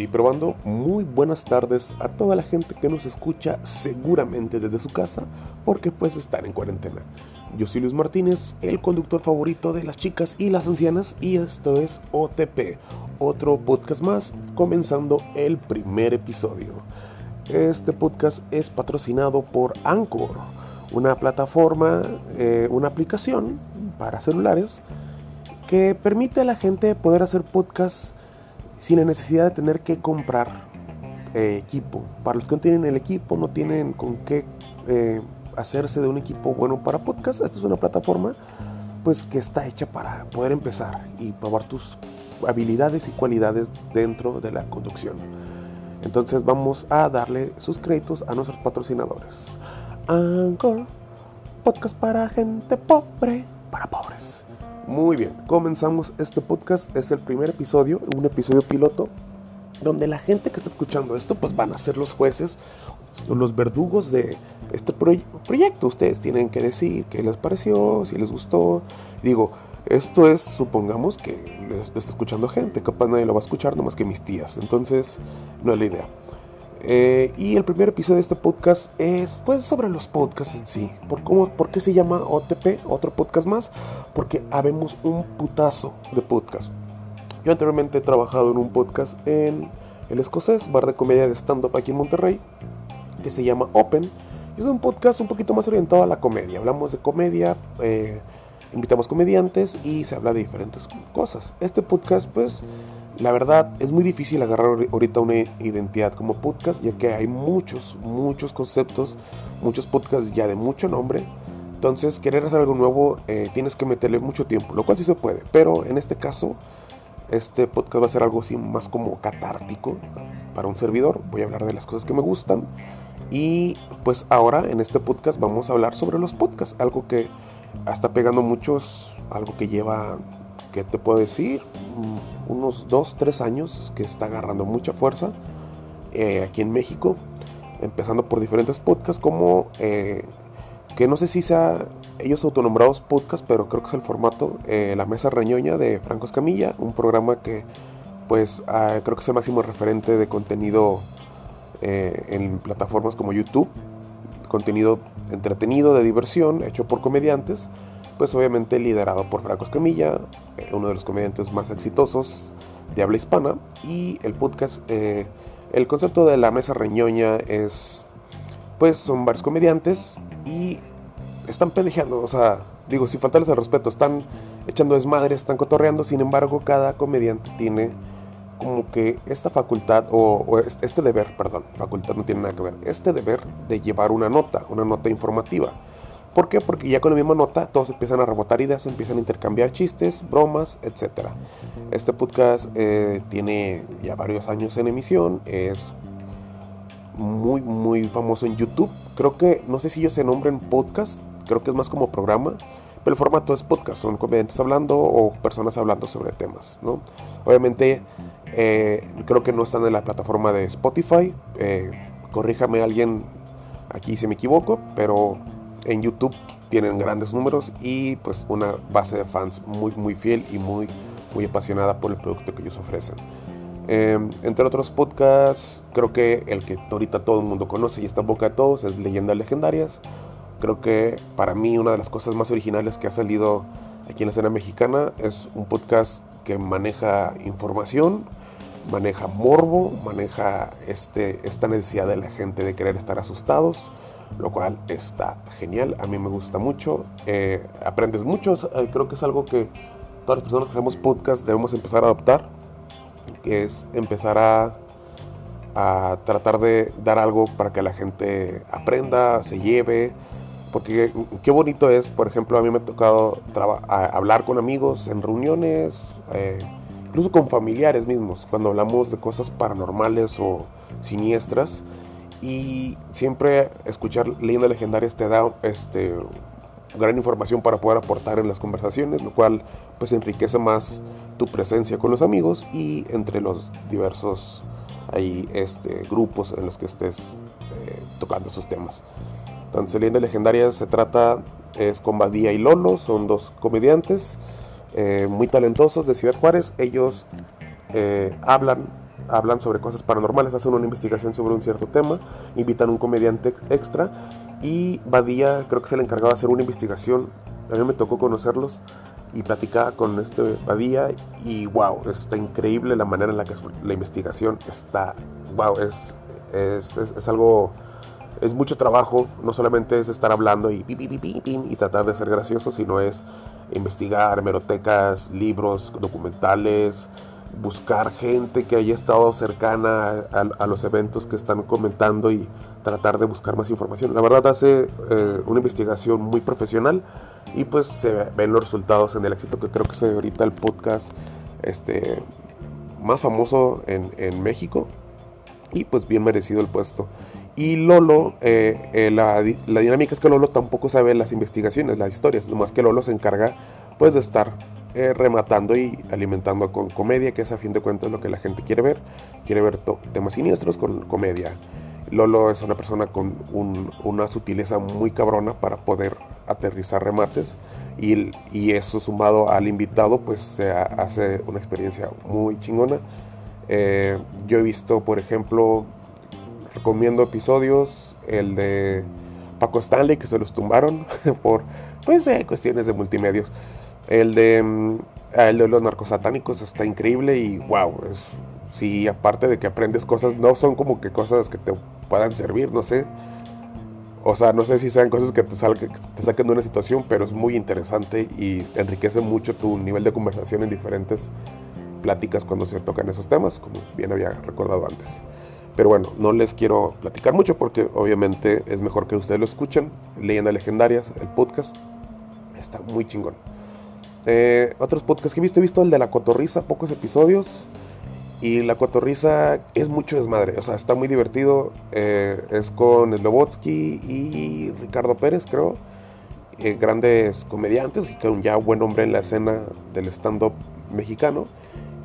Sí, probando. Muy buenas tardes a toda la gente que nos escucha seguramente desde su casa porque pues están en cuarentena. Yo soy Luis Martínez, el conductor favorito de las chicas y las ancianas y esto es OTP, otro podcast más, comenzando el primer episodio. Este podcast es patrocinado por Anchor, una plataforma, eh, una aplicación para celulares que permite a la gente poder hacer podcasts sin la necesidad de tener que comprar eh, equipo. Para los que no tienen el equipo, no tienen con qué eh, hacerse de un equipo bueno para podcast, esta es una plataforma pues que está hecha para poder empezar y probar tus habilidades y cualidades dentro de la conducción. Entonces vamos a darle sus créditos a nuestros patrocinadores. Anchor, podcast para gente pobre, para pobres. Muy bien, comenzamos este podcast, es el primer episodio, un episodio piloto, donde la gente que está escuchando esto, pues van a ser los jueces o los verdugos de este proyecto. Ustedes tienen que decir qué les pareció, si les gustó. Digo, esto es, supongamos que lo está escuchando gente, capaz nadie lo va a escuchar, nomás que mis tías. Entonces, no es la idea. Eh, y el primer episodio de este podcast es pues sobre los podcasts en sí. ¿Por, cómo, ¿Por qué se llama OTP? Otro podcast más. Porque habemos un putazo de podcast. Yo anteriormente he trabajado en un podcast en el escocés, bar de comedia de stand-up aquí en Monterrey, que se llama Open. Es un podcast un poquito más orientado a la comedia. Hablamos de comedia, eh, invitamos comediantes y se habla de diferentes cosas. Este podcast pues la verdad es muy difícil agarrar ahorita una identidad como podcast, ya que hay muchos, muchos conceptos, muchos podcasts ya de mucho nombre. Entonces, querer hacer algo nuevo eh, tienes que meterle mucho tiempo, lo cual sí se puede. Pero en este caso, este podcast va a ser algo así más como catártico para un servidor. Voy a hablar de las cosas que me gustan. Y pues ahora en este podcast vamos a hablar sobre los podcasts, algo que está pegando muchos, algo que lleva ¿qué te puedo decir? Mm, unos 2, 3 años que está agarrando mucha fuerza eh, aquí en México, empezando por diferentes podcasts como, eh, que no sé si sea ellos autonombrados podcasts, pero creo que es el formato eh, La Mesa Reñoña de Franco Escamilla, un programa que pues ah, creo que es el máximo referente de contenido en plataformas como YouTube, contenido entretenido, de diversión, hecho por comediantes pues obviamente liderado por Franco Escamilla, eh, uno de los comediantes más exitosos de habla hispana. Y el podcast, eh, el concepto de la mesa reñoña es, pues son varios comediantes y están pendejeando, o sea, digo, sin faltarles el respeto, están echando desmadre, están cotorreando, sin embargo, cada comediante tiene como que esta facultad, o, o, este deber, perdón, facultad no tiene nada que ver, este deber de llevar una nota, una nota informativa. ¿Por qué? Porque ya con la misma nota todos empiezan a rebotar ideas, empiezan a intercambiar chistes, bromas, etc. Este podcast eh, tiene ya varios años en emisión, es muy, muy famoso en YouTube. Creo que, no sé si ellos se nombren podcast, creo que es más como programa, pero el formato es podcast, son comediantes hablando o personas hablando sobre temas, ¿no? Obviamente, eh, creo que no están en la plataforma de Spotify, eh, corríjame alguien aquí si me equivoco, pero en YouTube tienen grandes números y pues una base de fans muy muy fiel y muy muy apasionada por el producto que ellos ofrecen. Em, entre otros podcasts, creo que el que ahorita todo el mundo conoce y está en boca de todos es Leyendas Legendarias. Creo que para mí una de las cosas más originales que ha salido aquí en la escena mexicana es un podcast que maneja información, maneja morbo, maneja este, esta necesidad de la gente de querer estar asustados lo cual está genial, a mí me gusta mucho, eh, aprendes mucho, eh, creo que es algo que todas las personas que hacemos podcast debemos empezar a adoptar, que es empezar a, a tratar de dar algo para que la gente aprenda, se lleve, porque qué bonito es, por ejemplo, a mí me ha tocado hablar con amigos en reuniones, eh, incluso con familiares mismos, cuando hablamos de cosas paranormales o siniestras y siempre escuchar leyendas legendarias te da este, gran información para poder aportar en las conversaciones, lo cual pues enriquece más tu presencia con los amigos y entre los diversos ahí, este, grupos en los que estés eh, tocando esos temas. Entonces, Leyendas Legendarias se trata, es con Badía y Lolo, son dos comediantes eh, muy talentosos de Ciudad Juárez. Ellos eh, hablan hablan sobre cosas paranormales, hacen una investigación sobre un cierto tema, invitan un comediante extra y Badía creo que se le encargaba de hacer una investigación. A mí me tocó conocerlos y platicaba con este Badía y wow, está increíble la manera en la que la investigación está, wow, es, es, es, algo, es mucho trabajo, no solamente es estar hablando y, y tratar de ser gracioso, sino es investigar hemerotecas, libros, documentales, buscar gente que haya estado cercana a, los eventos que están comentando y tratar de buscar más información. La verdad hace eh, una investigación muy profesional y pues se ven los resultados en el éxito que creo que es ahorita el podcast este, más famoso en, México y pues bien merecido el puesto. Y Lolo, eh, eh, la, la, dinámica es que Lolo tampoco sabe las investigaciones, las historias, nomás que Lolo se encarga pues de estar eh, rematando y alimentando con comedia, que es a fin de cuentas lo que la gente quiere ver. Quiere ver temas siniestros con comedia. Lolo es una persona con una sutileza muy cabrona para poder aterrizar remates y, y, eso sumado al invitado pues se hace una experiencia muy chingona. Eh, yo he visto, por ejemplo, recomiendo episodios, el de Paco Stanley que se los tumbaron por pues eh, cuestiones de multimedios. El de, mm, el de los narcosatánicos está increíble y wow, es, sí, aparte de que aprendes cosas, no son como que cosas que te puedan servir, no sé. O sea, no sé si sean cosas que te, te saquen de una situación, pero es muy interesante y enriquece mucho tu nivel de conversación en diferentes pláticas cuando se tocan esos temas, como bien había recordado antes. Pero bueno, no les quiero platicar mucho porque obviamente es mejor que ustedes lo escuchen. Leyendas legendarias, el podcast, está muy chingón. Eh, otros podcasts que he visto, he visto el de La Cotorriza, pocos episodios. Y La Cotorriza es mucho desmadre, o sea, está muy divertido. Eh, es con Slobotsky y Ricardo Pérez, creo. Eh, grandes comediantes y que un ya buen hombre en la escena del stand-up mexicano.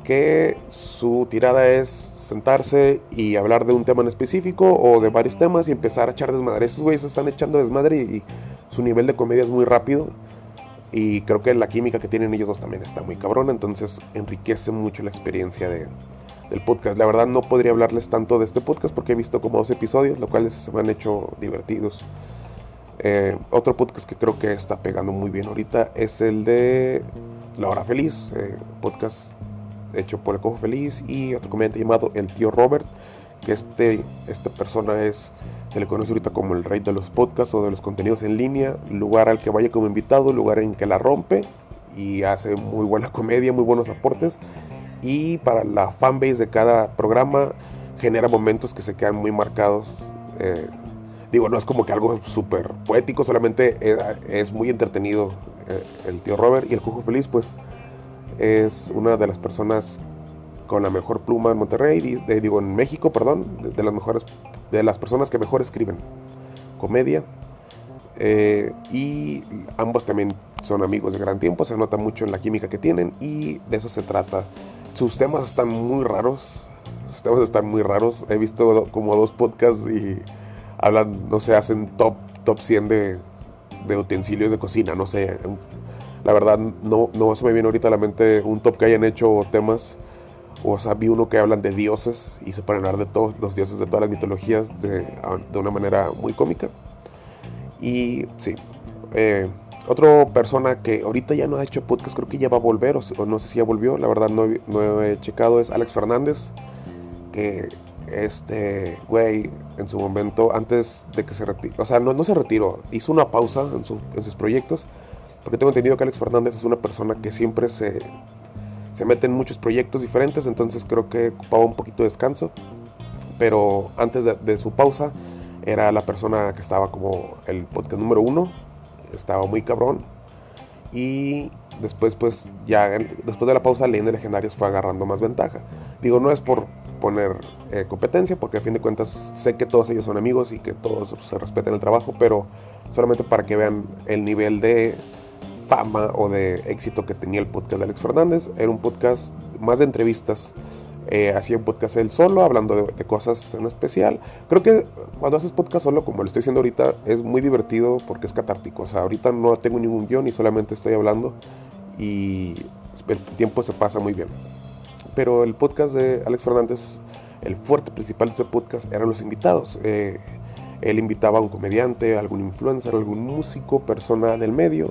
Que su tirada es sentarse y hablar de un tema en específico o de varios temas y empezar a echar desmadre. Esos güeyes están echando desmadre y su nivel de comedia es muy rápido y creo que la química que tienen ellos dos también está muy cabrona, entonces enriquece mucho la experiencia de, del podcast. La verdad no podría hablarles tanto de este podcast porque he visto como dos episodios, lo cual se me han hecho divertidos. Eh, otro podcast que creo que está pegando muy bien ahorita es el de La Hora Feliz, eh, podcast hecho por el Cojo Feliz y otro comediante llamado El Tío Robert, que este, esta persona es se le conoce ahorita como el rey de los podcasts o de los contenidos en línea, lugar al que vaya como invitado, lugar en que la rompe y hace muy buena comedia, muy buenos aportes. Y para la fanbase de cada programa genera momentos que se quedan muy marcados. Eh, digo, no es como que algo súper poético, solamente es, muy entretenido eh, el tío Robert. Y el Cojo Feliz, pues, es una de las personas con la mejor pluma en Monterrey, digo en México, perdón, de, las mejores, de las personas que mejor escriben comedia. Eh, y ambos también son amigos de gran tiempo, se nota mucho en la química que tienen y de eso se trata. Sus temas están muy raros, sus temas están muy raros. He visto como dos podcasts y hablan, no sé, hacen top, top 100 de, de utensilios de cocina, no sé. La verdad, no, no se me viene ahorita a la mente un top que hayan hecho temas o sea, vi uno que hablan de dioses y se ponen a hablar de todos los dioses de todas las mitologías de, de una manera muy cómica. Y sí, eh, otra persona que ahorita ya no ha hecho podcast, creo que ya va a volver, o, no sé si ya volvió, la verdad no, no, he checado, es Alex Fernández, que este güey en su momento, antes de que se retiró, o sea, no, no se retiró, hizo una pausa en, en sus proyectos, porque tengo entendido que Alex Fernández es una persona que siempre se se mete en muchos proyectos diferentes, entonces creo que ocupaba un poquito de descanso. Pero antes de, su pausa era la persona que estaba como el podcast número uno, estaba muy cabrón. Y después, pues ya después de la pausa, Leyenda Legendarios fue agarrando más ventaja. Digo, no es por poner eh, competencia, porque a fin de cuentas sé que todos ellos son amigos y que todos se respeten el trabajo, pero solamente para que vean el nivel de fama o de éxito que tenía el podcast de Alex Fernández. Era un podcast más de entrevistas. Eh, hacía un podcast él solo, hablando de, cosas en especial. Creo que cuando haces podcast solo, como lo estoy diciendo ahorita, es muy divertido porque es catártico. O sea, ahorita no tengo ningún guion y solamente estoy hablando y el tiempo se pasa muy bien. Pero el podcast de Alex Fernández el fuerte principal de ese podcast eran los invitados. Eh, él invitaba a un comediante, algún influencer, algún músico, persona del medio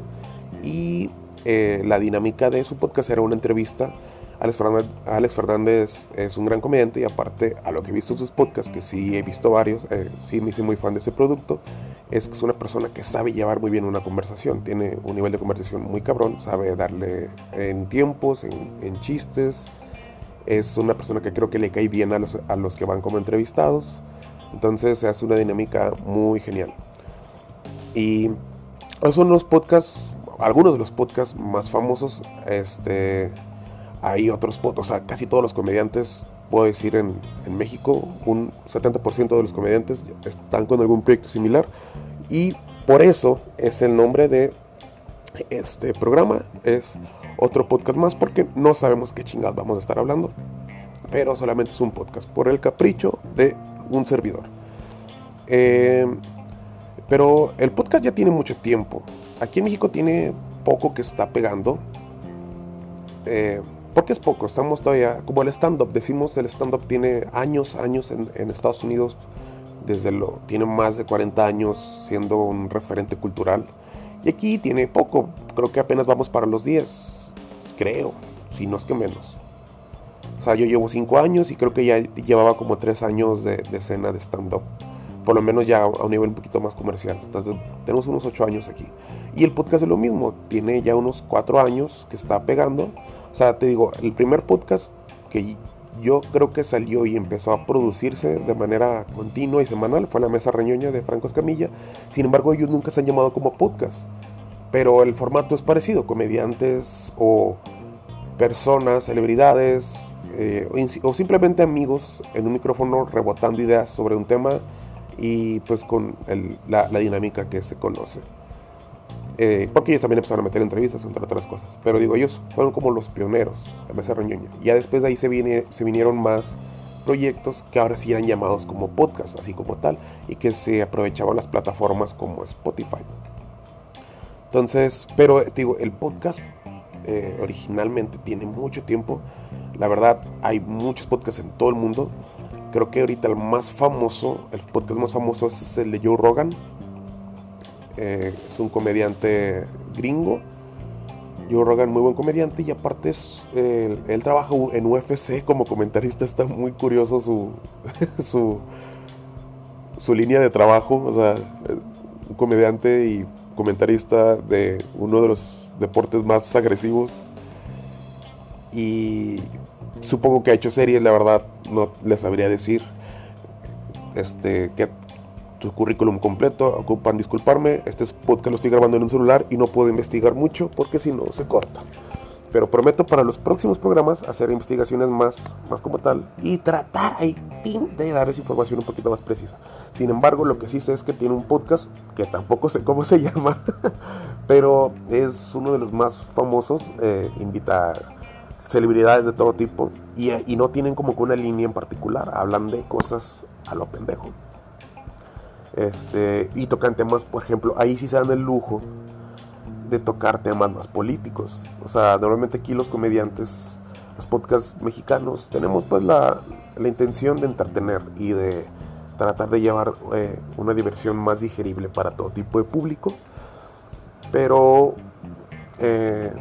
y eh, la dinámica de su podcast era una entrevista. Alex Fernández, Alex Fernández, es un gran comediante y aparte a lo que he visto en sus podcasts, que sí he visto varios, eh, sí me hice muy fan de ese producto, es que es una persona que sabe llevar muy bien una conversación, tiene un nivel de conversación muy cabrón, sabe darle en tiempos, en, chistes, es una persona que creo que le cae bien a los, a los que van como entrevistados, entonces se hace una dinámica muy genial. Y son los podcasts algunos de los podcasts más famosos, este, hay otros podcasts, o sea, casi todos los comediantes, puedo decir en, en México, un 70% de los comediantes están con algún proyecto similar y por eso es el nombre de este programa, es otro podcast más porque no sabemos qué chingados vamos a estar hablando, pero solamente es un podcast por el capricho de un servidor. Eh, pero el podcast ya tiene mucho tiempo. Aquí en México tiene poco que está pegando. Eh, porque es poco, estamos todavía como el stand-up. Decimos el stand-up tiene años, años en, Estados Unidos. Desde lo, tiene más de 40 años siendo un referente cultural. Y aquí tiene poco, creo que apenas vamos para los 10. Creo, si no es que menos. O sea, yo llevo 5 años y creo que ya llevaba como 3 años de, de escena de stand-up por lo menos ya a un nivel un poquito más comercial. Entonces, tenemos unos 8 años aquí. Y el podcast es lo mismo, tiene ya unos 4 años que está pegando. O sea, te digo, el primer podcast que yo creo que salió y empezó a producirse de manera continua y semanal fue La Mesa Reñoña de Franco Escamilla. Sin embargo, ellos nunca se han llamado como podcast. Pero el formato es parecido, comediantes o personas, celebridades eh, o simplemente amigos en un micrófono rebotando ideas sobre un tema y pues con la, dinámica que se conoce. Eh, porque ellos también empezaron a meter entrevistas, entre otras cosas. Pero digo, ellos fueron como los pioneros Mesa Reñoña. Ya después de ahí se, viene, se vinieron más proyectos que ahora sí eran llamados como podcast, así como tal, y que se aprovechaban las plataformas como Spotify. Entonces, pero digo, el podcast eh, originalmente tiene mucho tiempo. La verdad, hay muchos podcasts en todo el mundo. Creo que ahorita el más famoso, el podcast más famoso es el de Joe Rogan. Eh, es un comediante gringo. Joe Rogan, muy buen comediante. Y aparte, es, él trabaja en UFC como comentarista. Está muy curioso su, su, su línea de trabajo. O sea, un comediante y comentarista de uno de los deportes más agresivos. Y supongo que ha hecho series, la verdad no les sabría decir este que su currículum completo, ocupan disculparme, este podcast lo estoy grabando en un celular y no puedo investigar mucho porque si no se corta. Pero prometo para los próximos programas hacer investigaciones más, más como tal y tratar ahí de darles información un poquito más precisa. Sin embargo, lo que sí sé es que tiene un podcast que tampoco sé cómo se llama, pero es uno de los más famosos. Eh, invita celebridades de todo tipo y, no tienen como que una línea en particular, hablan de cosas a lo pendejo. Este, y tocan temas, por ejemplo, ahí sí se dan el lujo de tocar temas más políticos. O sea, normalmente aquí los comediantes, los podcasts mexicanos, tenemos pues la, la intención de entretener y de tratar de llevar eh, una diversión más digerible para todo tipo de público. Pero eh,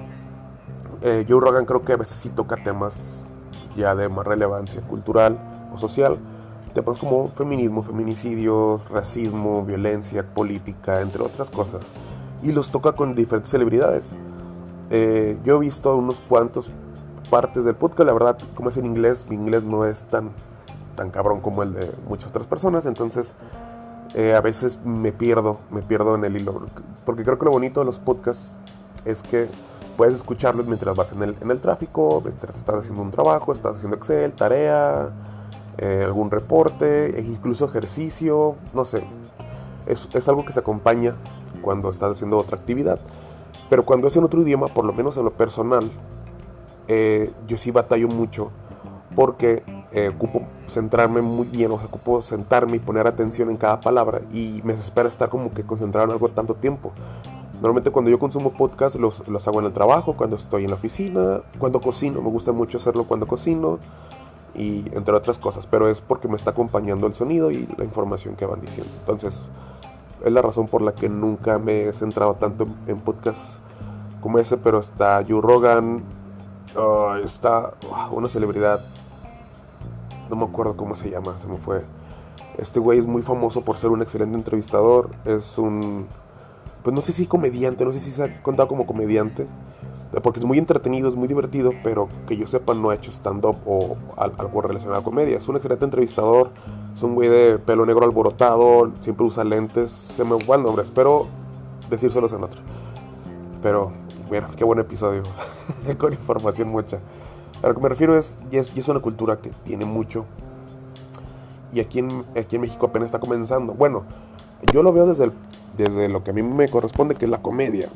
eh, Joe Rogan creo que a veces sí toca temas ya de más relevancia cultural o social, temas como feminismo, feminicidios, racismo, violencia, política, entre otras cosas, y los toca con diferentes celebridades. Eh, yo he visto unos cuantos partes del podcast, la verdad, como es en inglés, mi inglés no es tan, tan cabrón como el de muchas otras personas, entonces eh, a veces me pierdo, me pierdo en el hilo, porque creo que lo bonito de los podcasts es que puedes escucharlos mientras vas en el, en el tráfico, mientras estás haciendo un trabajo, estás haciendo Excel, tarea, eh, algún reporte, e incluso ejercicio, no sé. Es, es, algo que se acompaña cuando estás haciendo otra actividad. Pero cuando es en otro idioma, por lo menos en lo personal, eh, yo sí batallo mucho porque eh, ocupo centrarme muy bien, o sea, ocupo sentarme y poner atención en cada palabra y me desespera estar como que concentrado en algo tanto tiempo. Normalmente cuando yo consumo podcast los, los hago en el trabajo, cuando estoy en la oficina, cuando cocino, me gusta mucho hacerlo cuando cocino. Y entre otras cosas, pero es porque me está acompañando el sonido y la información que van diciendo. Entonces, es la razón por la que nunca me he centrado tanto en podcasts como ese, pero está Joe Rogan, ah, está ah, una celebridad, no me acuerdo cómo se llama, se me fue. Este güey es muy famoso por ser un excelente entrevistador, es un, pues no sé si comediante, no sé si se ha contado como comediante, porque es muy entretenido, es muy divertido, pero que yo sepa no ha hecho stand-up o algo relacionado a comedia. Es un excelente entrevistador, es un güey de pelo negro alborotado, siempre usa lentes, se me va el nombre, espero decírselos en otro. Pero, bueno, qué buen episodio, con información mucha. A lo que me refiero es, y es, es una cultura que tiene mucho, y aquí en, aquí en México apenas está comenzando. Bueno, yo lo veo desde, desde lo que a mí me corresponde, que es la comedia.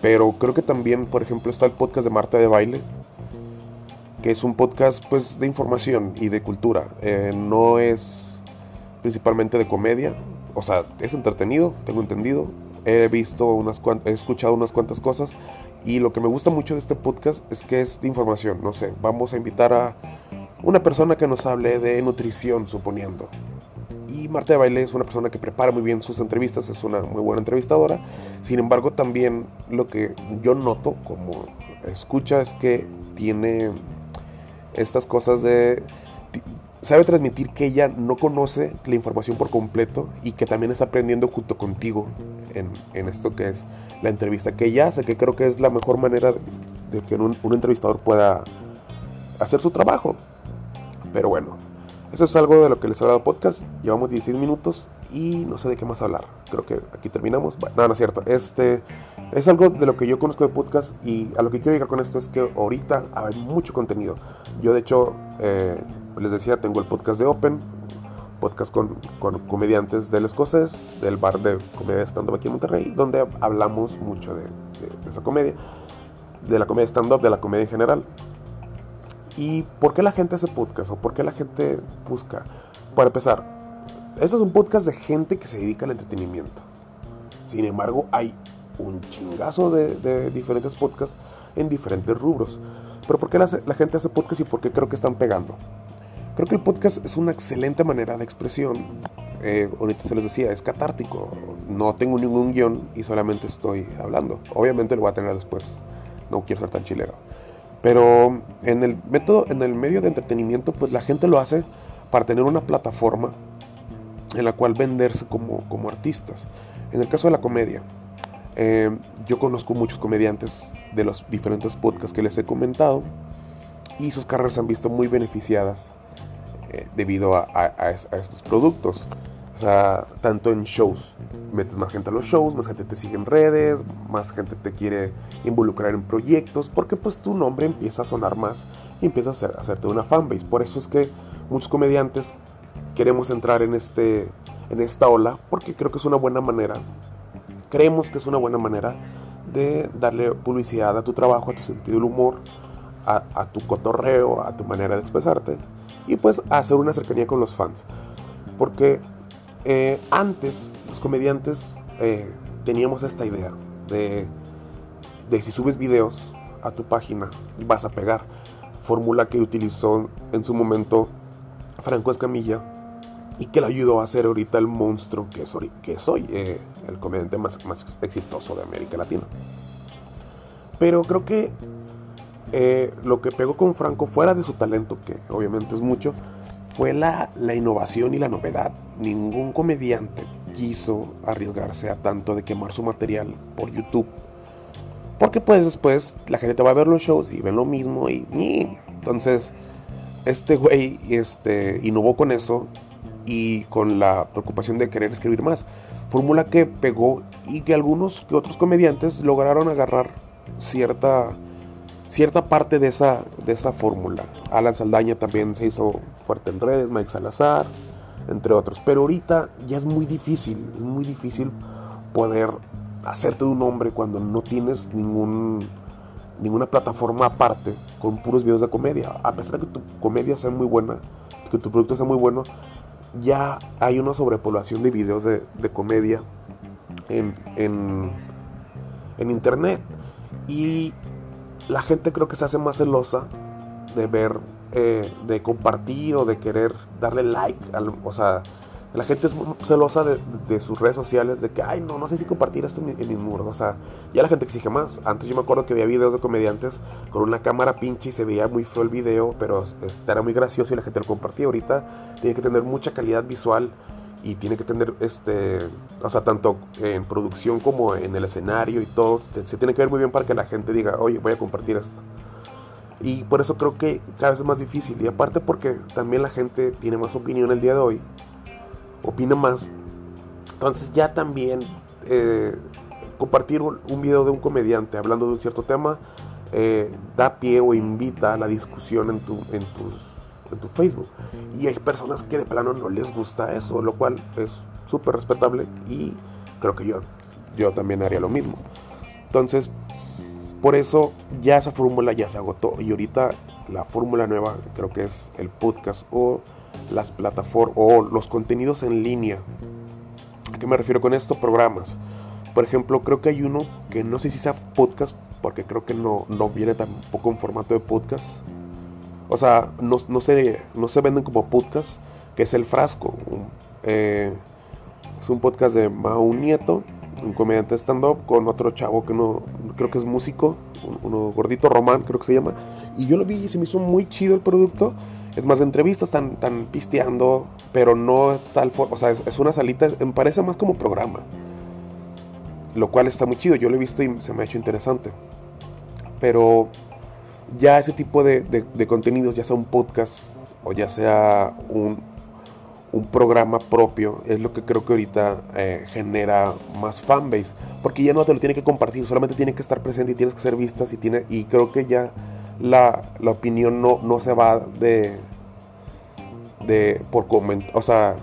Pero creo que también, por ejemplo, está el podcast de Marta de Baile, que es un podcast pues de información y de cultura. Eh, no es principalmente de comedia, o sea, es entretenido, tengo entendido. He visto unas cuantas, he escuchado unas cuantas cosas y lo que me gusta mucho de este podcast es que es de información. No sé, vamos a invitar a una persona que nos hable de nutrición, suponiendo. Y Marta de Baile es una persona que prepara muy bien sus entrevistas, es una muy buena entrevistadora. Sin embargo, también lo que yo noto como escucha es que tiene estas cosas de... Sabe transmitir que ella no conoce la información por completo y que también está aprendiendo junto contigo en, esto que es la entrevista que ella hace, que creo que es la mejor manera de, que un, un entrevistador pueda hacer su trabajo. Pero bueno, eso es algo de lo que les he hablado podcast. Llevamos 16 minutos y no sé de qué más hablar. Creo que aquí terminamos. no, no es cierto. Este es algo de lo que yo conozco de podcast y a lo que quiero llegar con esto es que ahorita hay mucho contenido. Yo de hecho, eh, les decía, tengo el podcast de Open, podcast con, comediantes del escocés, del bar de comedia stand-up aquí en Monterrey, donde hablamos mucho de, de esa comedia, de la comedia stand-up, de la comedia en general. ¿Y por qué la gente hace podcast? ¿O por qué la gente busca? Para empezar, eso es un podcast de gente que se dedica al entretenimiento. Sin embargo, hay un chingazo de, diferentes podcasts en diferentes rubros. Pero ¿por qué la, gente hace podcast y por qué creo que están pegando? Creo que el podcast es una excelente manera de expresión. Eh, ahorita se les decía, es catártico. No tengo ningún guion y solamente estoy hablando. Obviamente lo voy a tener después. No quiero ser tan chilero. Pero en el método, en el medio de entretenimiento, pues la gente lo hace para tener una plataforma en la cual venderse como, como artistas. En el caso de la comedia, eh, yo conozco muchos comediantes de los diferentes podcasts que les he comentado y sus carreras se han visto muy beneficiadas eh, debido a, estos productos. O sea, tanto en shows, metes más gente a los shows, más gente te sigue en redes, más gente te quiere involucrar en proyectos, porque pues tu nombre empieza a sonar más y empieza a, hacerte una fanbase. Por eso es que muchos comediantes queremos entrar en, este, en esta ola, porque creo que es una buena manera, creemos que es una buena manera de darle publicidad a tu trabajo, a tu sentido del humor, a, a tu cotorreo, a tu manera de expresarte y pues hacer una cercanía con los fans. Porque eh, antes, los comediantes eh, teníamos esta idea de, si subes videos a tu página vas a pegar. Fórmula que utilizó en su momento Franco Escamilla y que le ayudó a ser ahorita el monstruo que soy, que soy eh, el comediante más, más, exitoso de América Latina. Pero creo que lo que pegó con Franco, fuera de su talento, que obviamente es mucho, fue la, la innovación y la novedad. Ningún comediante quiso arriesgarse a tanto de quemar su material por YouTube. Porque pues después la gente te va a ver los shows y ven lo mismo y... Entonces, este güey este, innovó con eso y con la preocupación de querer escribir más. Fórmula que pegó y que algunos que otros comediantes lograron agarrar cierta cierta parte de esa, de esa fórmula. Alan Saldaña también se hizo fuerte en redes, Mike Salazar, entre otros. Pero ahorita ya es muy difícil, es muy difícil poder hacerte un nombre cuando no tienes ningún, ninguna plataforma aparte con puros videos de comedia. A pesar de que tu comedia sea muy buena, que tu producto sea muy bueno, ya hay una sobrepoblación de videos de, comedia en, en, en internet. Y la gente creo que se hace más celosa de ver eh, de compartir o de querer darle like, o sea, la gente es celosa de, sus redes sociales, de que, ay, no, no sé si compartir esto en, mis muros. O sea, ya la gente exige más. Antes yo me acuerdo que había videos de comediantes con una cámara pinche y se veía muy feo el video, pero este, era muy gracioso y la gente lo compartía. Ahorita tiene que tener mucha calidad visual y tiene que tener, este, o sea, tanto en producción como en el escenario y todo. Se, tiene que ver muy bien para que la gente diga, oye, voy a compartir esto. Y por eso creo que cada vez es más difícil. Y aparte porque también la gente tiene más opinión el día de hoy opina más. Entonces ya también eh, compartir un, video de un comediante hablando de un cierto tema eh, da pie o invita a la discusión en tu, en, en tu Facebook. Y hay personas que de plano no les gusta eso, lo cual es súper respetable y creo que yo, yo también haría lo mismo. Entonces, por eso ya esa fórmula ya se agotó y ahorita la fórmula nueva creo que es el podcast o las plataformas o los contenidos en línea. ¿A qué me refiero con esto? Programas. Por ejemplo, creo que hay uno que no sé si sea podcast, porque creo que no, no viene tampoco en formato de podcast. O sea, no, no, se, no se venden como podcast, que es El Frasco. Eh, es un podcast de Mau Nieto, un comediante stand-up, con otro chavo que no creo que es músico, uno gordito Román, creo que se llama. Y yo lo vi y se me hizo muy chido el producto. Es más de entrevistas, están, tan pisteando, pero no tal O sea, es una salita, parece más como programa. Lo cual está muy chido, yo lo he visto y se me ha hecho interesante. Pero ya ese tipo de, contenidos, ya sea un podcast o ya sea un, un, programa propio, es lo que creo que ahorita eh, genera más fanbase. Porque ya no te lo tiene que compartir, solamente tiene que estar presente y tienes que ser vistas y, tiene, y creo que ya la, opinión no, no se va de, de por comentar, o sea,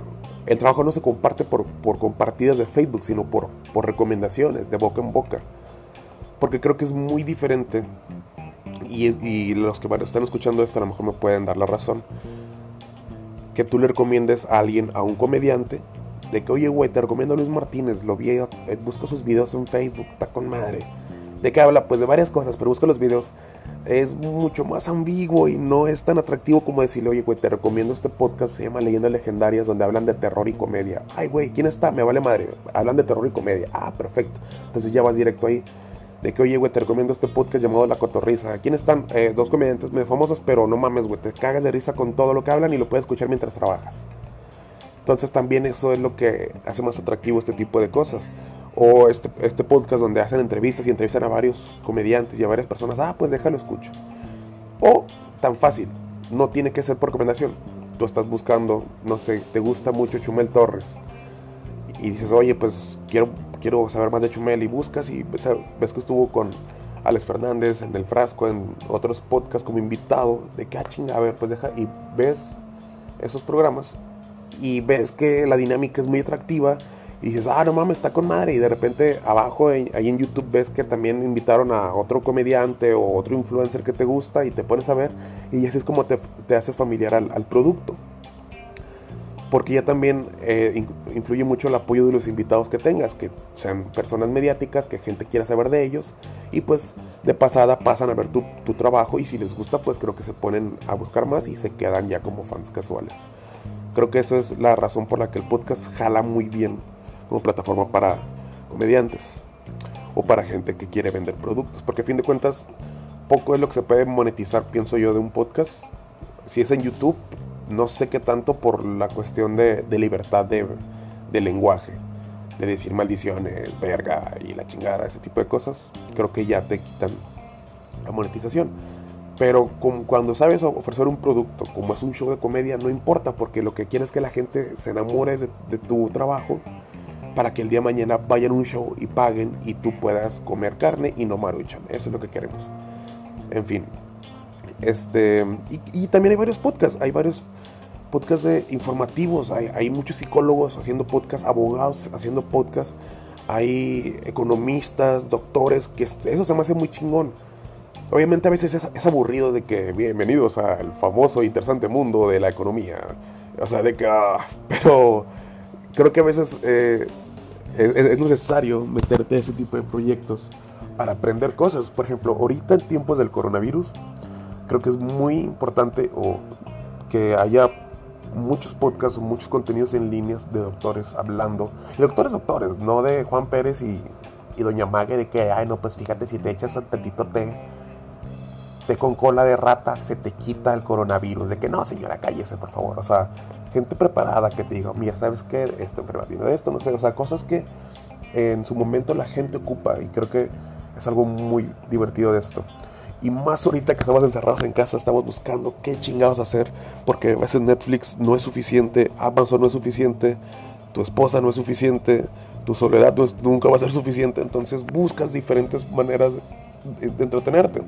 el trabajo no se comparte por, por compartidas de Facebook, sino por, por recomendaciones, de boca en boca. Porque creo que es muy diferente, y, los que están escuchando esto a lo mejor me pueden dar la razón, que tú le recomiendes a alguien, a un comediante, de que, oye, güey, te recomiendo a Luis Martínez, lo vi, eh, busco sus videos en Facebook, está con madre. ¿De qué habla? Pues de varias cosas, pero busca los videos es mucho más ambiguo y no es tan atractivo como decirle, oye, güey, te recomiendo este podcast, se llama Leyendas Legendarias, donde hablan de terror y comedia. Ay, güey, ¿quién está? Me vale madre. Hablan de terror y comedia. Ah, perfecto. Entonces ya vas directo ahí. De que, oye, güey, te recomiendo este podcast llamado La Cotorrisa. ¿Quién están? Eh, dos comediantes muy famosos, pero no mames, güey, te cagas de risa con todo lo que hablan y lo puedes escuchar mientras trabajas. Entonces también eso es lo que hace más atractivo este tipo de cosas o este, este podcast donde hacen entrevistas y entrevistan a varios comediantes y a varias personas, ah, pues déjalo escucho. O tan fácil, no tiene que ser por recomendación. Tú estás buscando, no sé, te gusta mucho Chumel Torres y dices, oye, pues quiero, quiero saber más de Chumel y buscas y ves, que estuvo con Alex Fernández en El Frasco, en otros podcasts como invitado, de que, ah, chinga, a ver, pues deja, y ves esos programas y ves que la dinámica es muy atractiva y dices, ah, no mames, está con madre. Y de repente abajo, ahí en YouTube, ves que también invitaron a otro comediante o otro influencer que te gusta y te pones a ver. Y así es como te, te haces familiar al, producto. Porque ya también eh, influye mucho el apoyo de los invitados que tengas, que sean personas mediáticas, que gente quiera saber de ellos. Y pues de pasada pasan a ver tu, tu trabajo y si les gusta, pues creo que se ponen a buscar más y se quedan ya como fans casuales. Creo que esa es la razón por la que el podcast jala muy bien como plataforma para comediantes o para gente que quiere vender productos. Porque a fin de cuentas, poco es lo que se puede monetizar, pienso yo, de un podcast. Si es en YouTube, no sé qué tanto por la cuestión de, libertad de, lenguaje, de decir maldiciones, verga y la chingada, ese tipo de cosas. Creo que ya te quitan la monetización. Pero cuando sabes ofrecer un producto, como es un show de comedia, no importa, porque lo que quieres es que la gente se enamore de, tu trabajo para que el día de mañana vayan a un show y paguen y tú puedas comer carne y no maruchan. Eso es lo que queremos. En fin. Este, y, también hay varios podcasts, hay varios podcasts informativos, hay, hay, muchos psicólogos haciendo podcasts, abogados haciendo podcasts, hay economistas, doctores, que eso se me hace muy chingón. Obviamente a veces es, aburrido de que bienvenidos al famoso e interesante mundo de la economía. O sea, de que... Ah, pero creo que a veces eh, es, necesario meterte a ese tipo de proyectos para aprender cosas. Por ejemplo, ahorita en tiempos del coronavirus, creo que es muy importante o que haya muchos podcasts muchos contenidos en líneas de doctores hablando. Y doctores, doctores, no de Juan Pérez y, Doña Mague de que, ay, no, pues fíjate, si te echas tantito té, té con cola de rata, se te quita el coronavirus. De que no, señora, cállese, por favor. O sea, gente preparada que te diga, mira, ¿sabes qué? Esta enfermedad viene de esto, no sé. O sea, cosas que en su momento la gente ocupa y creo que es algo muy divertido de esto. Y más ahorita que estamos encerrados en casa, estamos buscando qué chingados hacer, porque a veces Netflix no es suficiente, Amazon no es suficiente, tu esposa no es suficiente, tu soledad nunca va a ser suficiente, entonces buscas diferentes maneras de, entretenerte.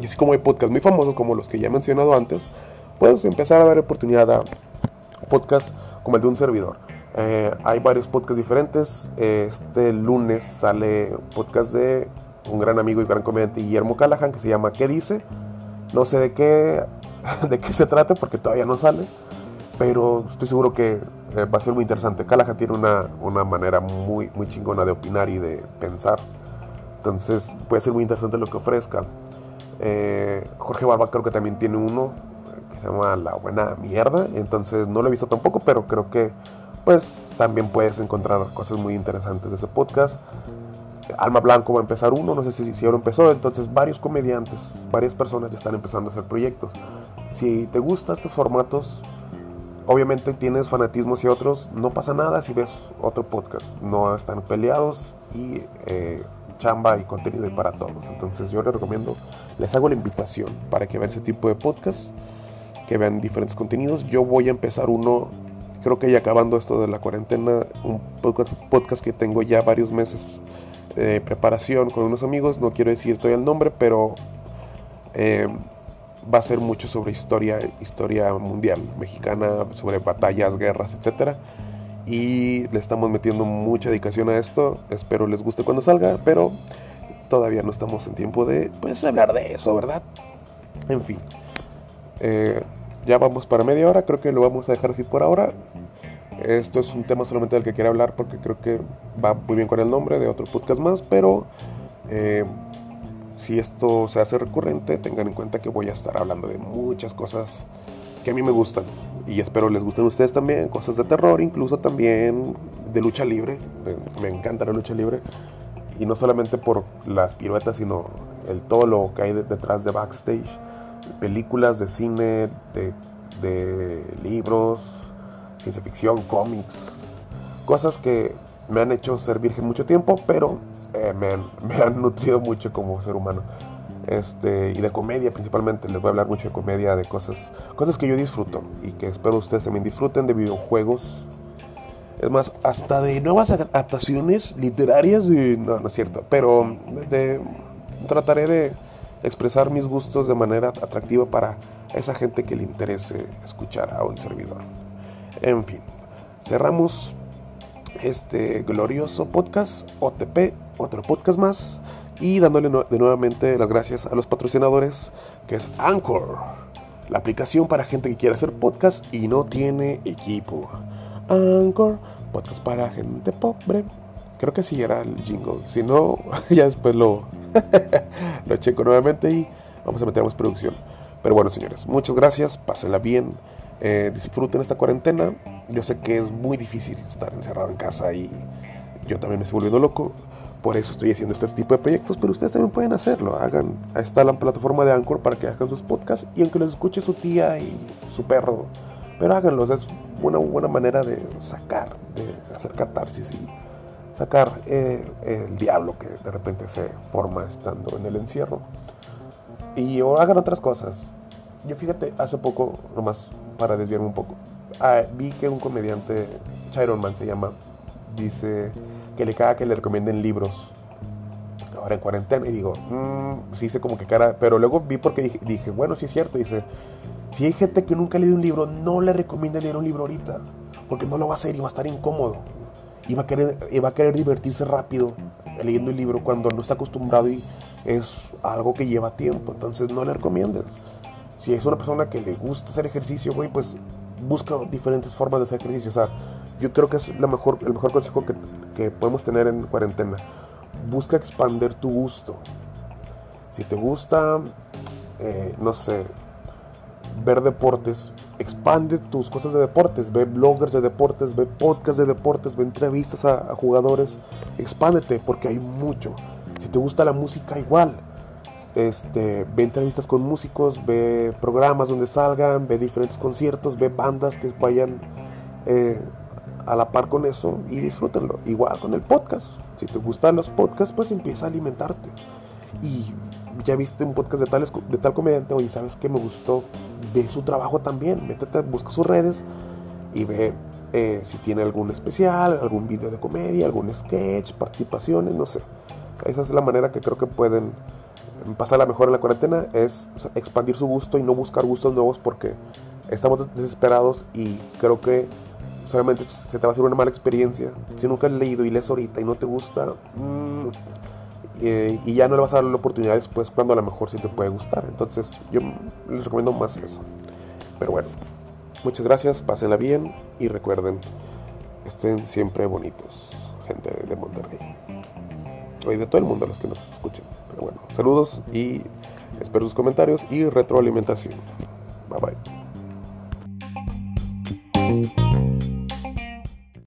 Y así como hay podcasts muy famosos como los que ya he mencionado antes, puedes empezar a dar oportunidad a podcasts como el de un servidor. Eh, hay varios podcasts diferentes. Este lunes sale podcast de un gran amigo y gran comediante Guillermo Callahan que se llama ¿Qué dice? No sé de qué, de qué se trata porque todavía no sale, pero estoy seguro que eh, va a ser muy interesante. Callahan tiene una, una, manera muy, muy chingona de opinar y de pensar, entonces puede ser muy interesante lo que ofrezca. Eh, Jorge Barba creo que también tiene uno que se llama La Buena Mierda, entonces no lo he visto tampoco, pero creo que pues también puedes encontrar cosas muy interesantes de ese podcast. Alma Blanco va a empezar uno, no sé si, si ahora empezó, entonces varios comediantes, varias personas ya están empezando a hacer proyectos. Si te gustan estos formatos, obviamente tienes fanatismo hacia otros, no pasa nada si ves otro podcast, no están peleados y eh, chamba y contenido para todos. Entonces yo les recomiendo, les hago la invitación para que vean ese tipo de podcast, que vean diferentes contenidos. Yo voy a empezar uno, creo que ya acabando esto de la cuarentena, un podcast que tengo ya varios meses preparación con unos amigos, no quiero decir todavía el nombre, pero eh, va a ser mucho sobre historia, historia mundial mexicana, sobre batallas, guerras, etc. Y le estamos metiendo mucha dedicación a esto, espero les guste cuando salga, pero todavía no estamos en tiempo de pues, hablar de eso, ¿verdad? En fin. Eh, ya vamos para media hora, creo que lo vamos a dejar así por ahora. Esto es un tema solamente del que quiero hablar porque creo que va muy bien con el nombre de otro podcast más, pero eh, si esto se hace recurrente, tengan en cuenta que voy a estar hablando de muchas cosas que a mí me gustan y espero les gusten a ustedes también, cosas de terror, incluso también de lucha libre. Me encanta la lucha libre y no solamente por las piruetas, sino el todo lo que hay detrás de backstage, películas de cine, de, de libros ciencia ficción, cómics, cosas que me han hecho ser virgen mucho tiempo, pero eh, me, han, me, han, nutrido mucho como ser humano. Este, y de comedia principalmente, les voy a hablar mucho de comedia, de cosas, cosas que yo disfruto y que espero ustedes también disfruten, de videojuegos. Es más, hasta de nuevas adaptaciones literarias, no, no es cierto, pero de, trataré de expresar mis gustos de manera atractiva para esa gente que le interese escuchar a un servidor. En fin, cerramos este glorioso podcast OTP, otro podcast más, y dándole de nuevamente las gracias a los patrocinadores, que es Anchor, la aplicación para gente que quiere hacer podcast y no tiene equipo. Anchor, podcast para gente pobre. Creo que sí era el jingle. Si no, ya después lo, lo checo nuevamente y vamos a meter más producción. Pero bueno, señores, muchas gracias. Pásenla bien. Eh, disfruten esta cuarentena. Yo sé que es muy difícil estar encerrado en casa y yo también me estoy volviendo loco. Por eso estoy haciendo este tipo de proyectos, pero ustedes también pueden hacerlo. Hagan, ahí está la plataforma de Anchor para que hagan sus podcasts y aunque los escuche su tía y su perro, pero háganlos. Es una buena manera de sacar, de hacer catarsis y sacar eh, el diablo que de repente se forma estando en el encierro. Y o hagan otras cosas. Yo fíjate, hace poco, nomás para desviarme un poco. Ah, vi que un comediante, Chiron Man se llama, dice que le caga que le recomienden libros ahora en cuarentena. Y digo, mmm, sí sé como que cara. Pero luego vi porque dije, dije, bueno, sí es cierto. Dice, si hay gente que nunca ha leído un libro, no le recomienda leer un libro ahorita. Porque no lo va a hacer y va a estar incómodo. Y va a querer, y va a querer divertirse rápido leyendo el libro cuando no está acostumbrado y es algo que lleva tiempo. Entonces no le recomiendes. Si es una persona que le gusta hacer ejercicio, güey, pues busca diferentes formas de hacer ejercicio. O sea, yo creo que es la mejor, el mejor consejo que, que podemos tener en cuarentena. Busca expander tu gusto. Si te gusta eh, no sé, ver deportes, expande tus cosas de deportes, ve bloggers de deportes, ve podcasts de deportes, ve entrevistas a, jugadores, expándete porque hay mucho. Si te gusta la música, igual. Este, ve entrevistas con músicos, ve programas donde salgan, ve diferentes conciertos, ve bandas que vayan eh, a la par con eso y disfrútenlo. Igual con el podcast. Si te gustan los podcasts, pues empieza a alimentarte. Y ya viste un podcast de, tal comediante, oye, ¿sabes qué me gustó? Ve su trabajo también, métete, busca sus redes y ve eh, si tiene algún especial, algún video de comedia, algún sketch, participaciones, no sé. Esa es la manera que creo que pueden pasar la mejor en la cuarentena, es expandir su gusto y no buscar gustos nuevos porque estamos desesperados y creo que solamente se te va a hacer una mala experiencia. Si nunca has leído y lees ahorita y no te gusta, mm, eh, y ya no le vas a dar la oportunidad después cuando a lo mejor sí te puede gustar. Entonces yo les recomiendo más eso. Pero bueno, muchas gracias, pásenla bien y recuerden, estén siempre bonitos, gente de Monterrey. Hoy de todo el mundo los que nos escuchen. Bueno, saludos y espero sus comentarios y retroalimentación. Bye bye.